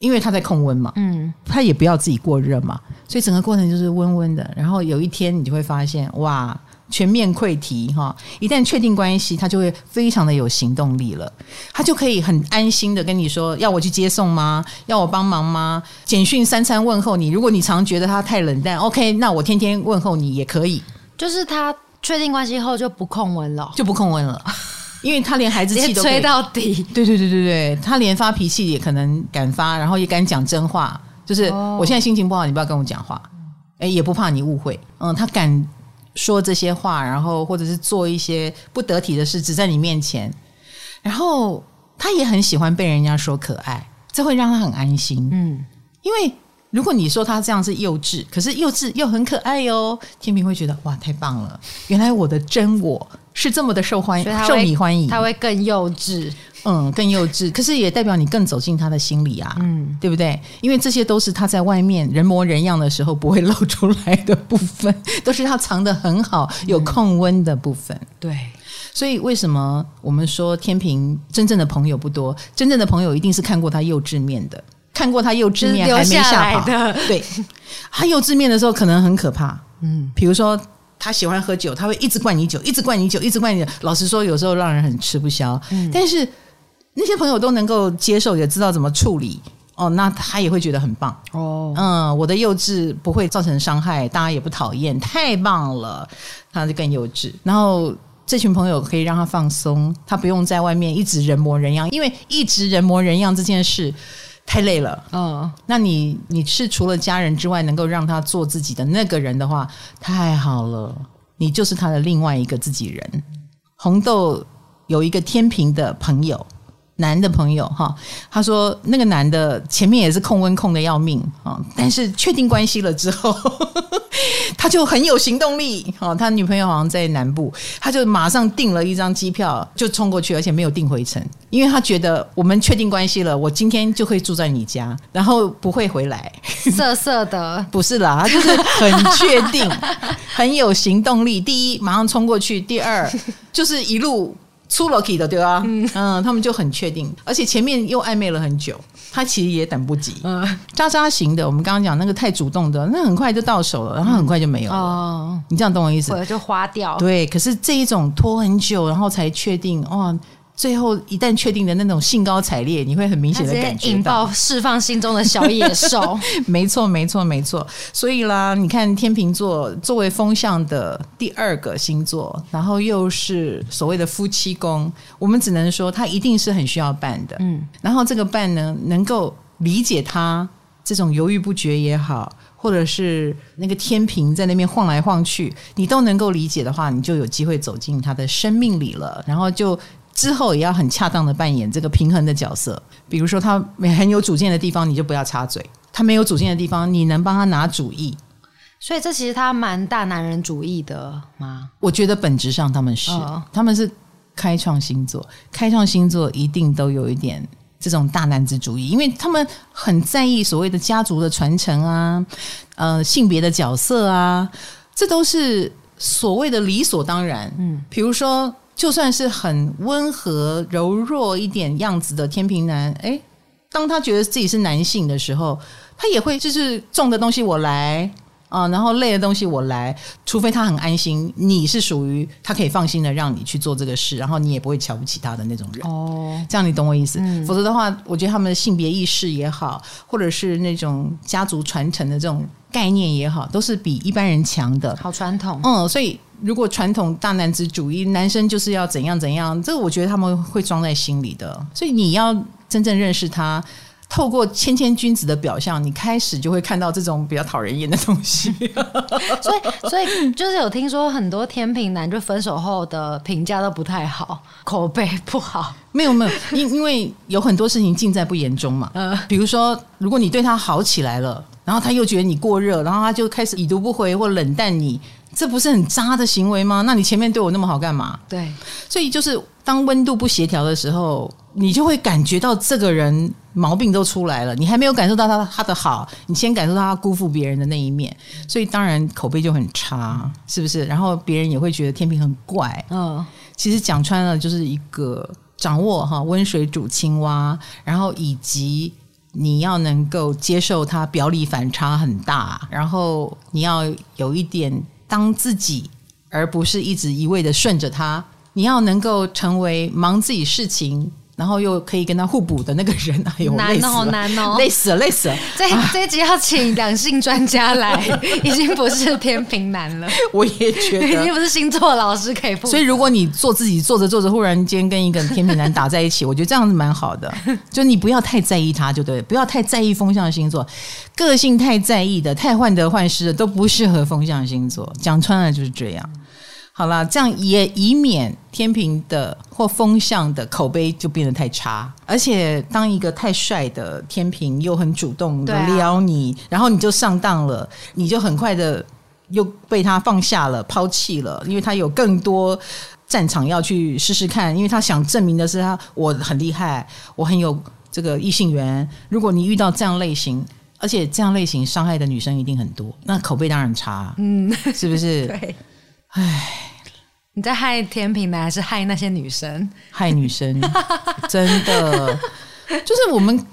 因为他在控温嘛，嗯，他也不要自己过热嘛，所以整个过程就是温温的。然后有一天你就会发现，哇，全面溃堤哈！一旦确定关系，他就会非常的有行动力了，他就可以很安心的跟你说，要我去接送吗？要我帮忙吗？简讯三餐问候你，如果你常觉得他太冷淡，OK，那我天天问候你也可以。就是他确定关系后就不控温了，就不控温了，因为他连孩子气 都吹到底。对对对对对，他连发脾气也可能敢发，然后也敢讲真话。就是我现在心情不好，你不要跟我讲话。哎，也不怕你误会。嗯，他敢说这些话，然后或者是做一些不得体的事，只在你面前。然后他也很喜欢被人家说可爱，这会让他很安心。嗯，因为。如果你说他这样是幼稚，可是幼稚又很可爱哦，天平会觉得哇，太棒了！原来我的真我是这么的受欢迎，受你欢迎，他会更幼稚，嗯，更幼稚。可是也代表你更走进他的心里啊，嗯，对不对？因为这些都是他在外面人模人样的时候不会露出来的部分，都是他藏得很好、有控温的部分。嗯、对，所以为什么我们说天平真正的朋友不多？真正的朋友一定是看过他幼稚面的。看过他幼稚面还没吓跑的，对，他幼稚面的时候可能很可怕，嗯，比如说他喜欢喝酒，他会一直灌你酒，一直灌你酒，一直灌你酒。老实说，有时候让人很吃不消。嗯，但是那些朋友都能够接受，也知道怎么处理哦，那他也会觉得很棒哦。嗯，我的幼稚不会造成伤害，大家也不讨厌，太棒了，他就更幼稚。然后这群朋友可以让他放松，他不用在外面一直人模人样，因为一直人模人样这件事。太累了，嗯，那你你是除了家人之外，能够让他做自己的那个人的话，太好了，你就是他的另外一个自己人。红豆有一个天平的朋友，男的朋友哈，他说那个男的前面也是控温控的要命啊，但是确定关系了之后。他就很有行动力，哦，他女朋友好像在南部，他就马上订了一张机票就冲过去，而且没有订回程，因为他觉得我们确定关系了，我今天就会住在你家，然后不会回来。色色的，不是啦，他就是很确定，很有行动力。第一，马上冲过去；第二，就是一路。出了 key 的对吧？嗯，嗯，他们就很确定，而且前面又暧昧了很久，他其实也等不及。嗯，渣渣型的，我们刚刚讲那个太主动的，那很快就到手了，然后很快就没有了。哦，你这样懂我意思？就花掉。对，可是这一种拖很久，然后才确定，哦。最后一旦确定的那种兴高采烈，你会很明显的感觉到引爆释放心中的小野兽。没错，没错，没错。所以啦，你看天秤座作为风象的第二个星座，然后又是所谓的夫妻宫，我们只能说他一定是很需要伴的。嗯，然后这个伴呢，能够理解他这种犹豫不决也好，或者是那个天平在那边晃来晃去，你都能够理解的话，你就有机会走进他的生命里了。然后就。之后也要很恰当的扮演这个平衡的角色，比如说他很有主见的地方，你就不要插嘴；他没有主见的地方，你能帮他拿主意。所以这其实他蛮大男人主义的吗？我觉得本质上他们是，哦、他们是开创星座，开创星座一定都有一点这种大男子主义，因为他们很在意所谓的家族的传承啊，呃，性别的角色啊，这都是所谓的理所当然。嗯，比如说。就算是很温和柔弱一点样子的天秤男，诶，当他觉得自己是男性的时候，他也会就是重的东西我来啊，然后累的东西我来，除非他很安心，你是属于他可以放心的让你去做这个事，然后你也不会瞧不起他的那种人。哦，这样你懂我意思？嗯，否则的话，我觉得他们的性别意识也好，或者是那种家族传承的这种。概念也好，都是比一般人强的。好传统，嗯，所以如果传统大男子主义，男生就是要怎样怎样，这个我觉得他们会装在心里的。所以你要真正认识他。透过谦谦君子的表象，你开始就会看到这种比较讨人厌的东西。所以，所以就是有听说很多天秤男就分手后的评价都不太好，口碑不好。没有没有，因因为有很多事情尽在不言中嘛。嗯，比如说，如果你对他好起来了，然后他又觉得你过热，然后他就开始已读不回或冷淡你，这不是很渣的行为吗？那你前面对我那么好干嘛？对，所以就是当温度不协调的时候，你就会感觉到这个人毛病都出来了。你还没有感受到他他的好，你先感受到他辜负别人的那一面，所以当然口碑就很差，是不是？然后别人也会觉得天秤很怪。嗯，其实讲穿了就是一个掌握哈温水煮青蛙，然后以及你要能够接受他表里反差很大，然后你要有一点当自己，而不是一直一味的顺着他。你要能够成为忙自己事情，然后又可以跟他互补的那个人，哎呦，难哦，难哦，累死了，累死了。这这一集要请两性专家来，已经不是天平男了。我也觉得，已经不是星座老师可以。所以，如果你做自己，做着做着，忽然间跟一个天平男打在一起，我觉得这样子蛮好的。就你不要太在意他，就对，不要太在意风向星座，个性太在意的，太患得患失的，都不适合风向星座。讲穿了就是这样。好了，这样也以免天平的或风向的口碑就变得太差。而且，当一个太帅的天平又很主动的撩你，啊、然后你就上当了，你就很快的又被他放下了、抛弃了，因为他有更多战场要去试试看，因为他想证明的是他我很厉害，我很有这个异性缘。如果你遇到这样类型，而且这样类型伤害的女生一定很多，那口碑当然差，嗯，是不是？对。唉，你在害天平男还是害那些女生？害女生，真的，就是我们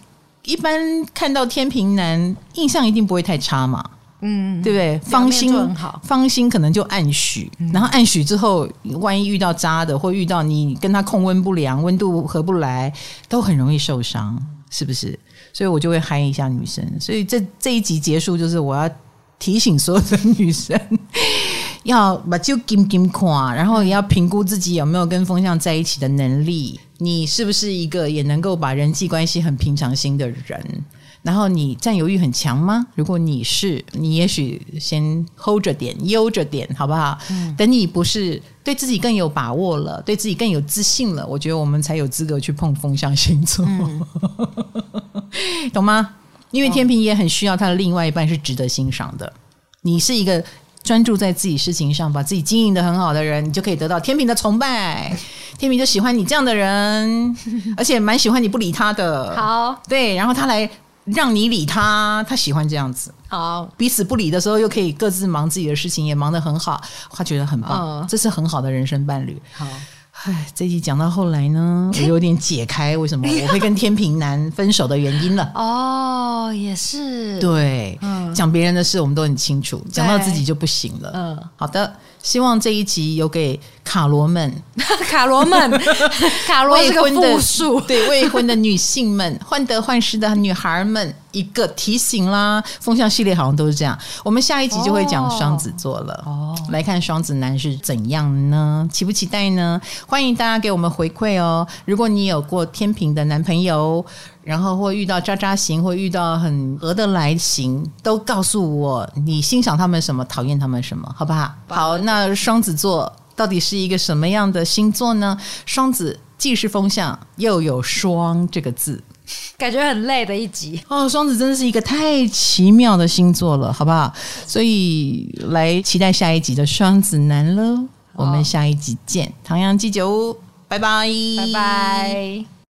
一般看到天平男，印象一定不会太差嘛，嗯，对不对？芳心好芳心可能就暗许，嗯、然后暗许之后，万一遇到渣的，或遇到你跟他控温不良、温度合不来，都很容易受伤，是不是？所以我就会嗨一下女生。所以这这一集结束，就是我要提醒所有的女生。要把就金金看，然后也要评估自己有没有跟风向在一起的能力。你是不是一个也能够把人际关系很平常心的人？然后你占有欲很强吗？如果你是，你也许先 hold 着点，悠着点，好不好？嗯、等你不是对自己更有把握了，对自己更有自信了，我觉得我们才有资格去碰风向星座，嗯、懂吗？因为天平也很需要他的另外一半是值得欣赏的。你是一个。专注在自己事情上，把自己经营的很好的人，你就可以得到天平的崇拜。天平就喜欢你这样的人，而且蛮喜欢你不理他的。好，对，然后他来让你理他，他喜欢这样子。好，彼此不理的时候，又可以各自忙自己的事情，也忙得很好，他觉得很棒。这是很好的人生伴侣。好。唉，这集讲到后来呢，我有点解开为什么我会跟天秤男分手的原因了。哦，也是，对，嗯，讲别人的事我们都很清楚，讲到自己就不行了。嗯，好的，希望这一集有给卡罗们、卡罗们、卡罗是个复数，对未婚的女性们、患得患失的女孩们。一个提醒啦，风象系列好像都是这样。我们下一集就会讲双子座了，哦，来看双子男是怎样呢？期不期待呢？欢迎大家给我们回馈哦。如果你有过天平的男朋友，然后或遇到渣渣型，或遇到很合得来型，都告诉我你欣赏他们什么，讨厌他们什么，好不好？好，那双子座到底是一个什么样的星座呢？双子既是风象，又有双这个字。感觉很累的一集哦，双子真的是一个太奇妙的星座了，好不好？所以来期待下一集的双子男喽，我们下一集见，唐阳鸡酒屋，拜拜，拜拜。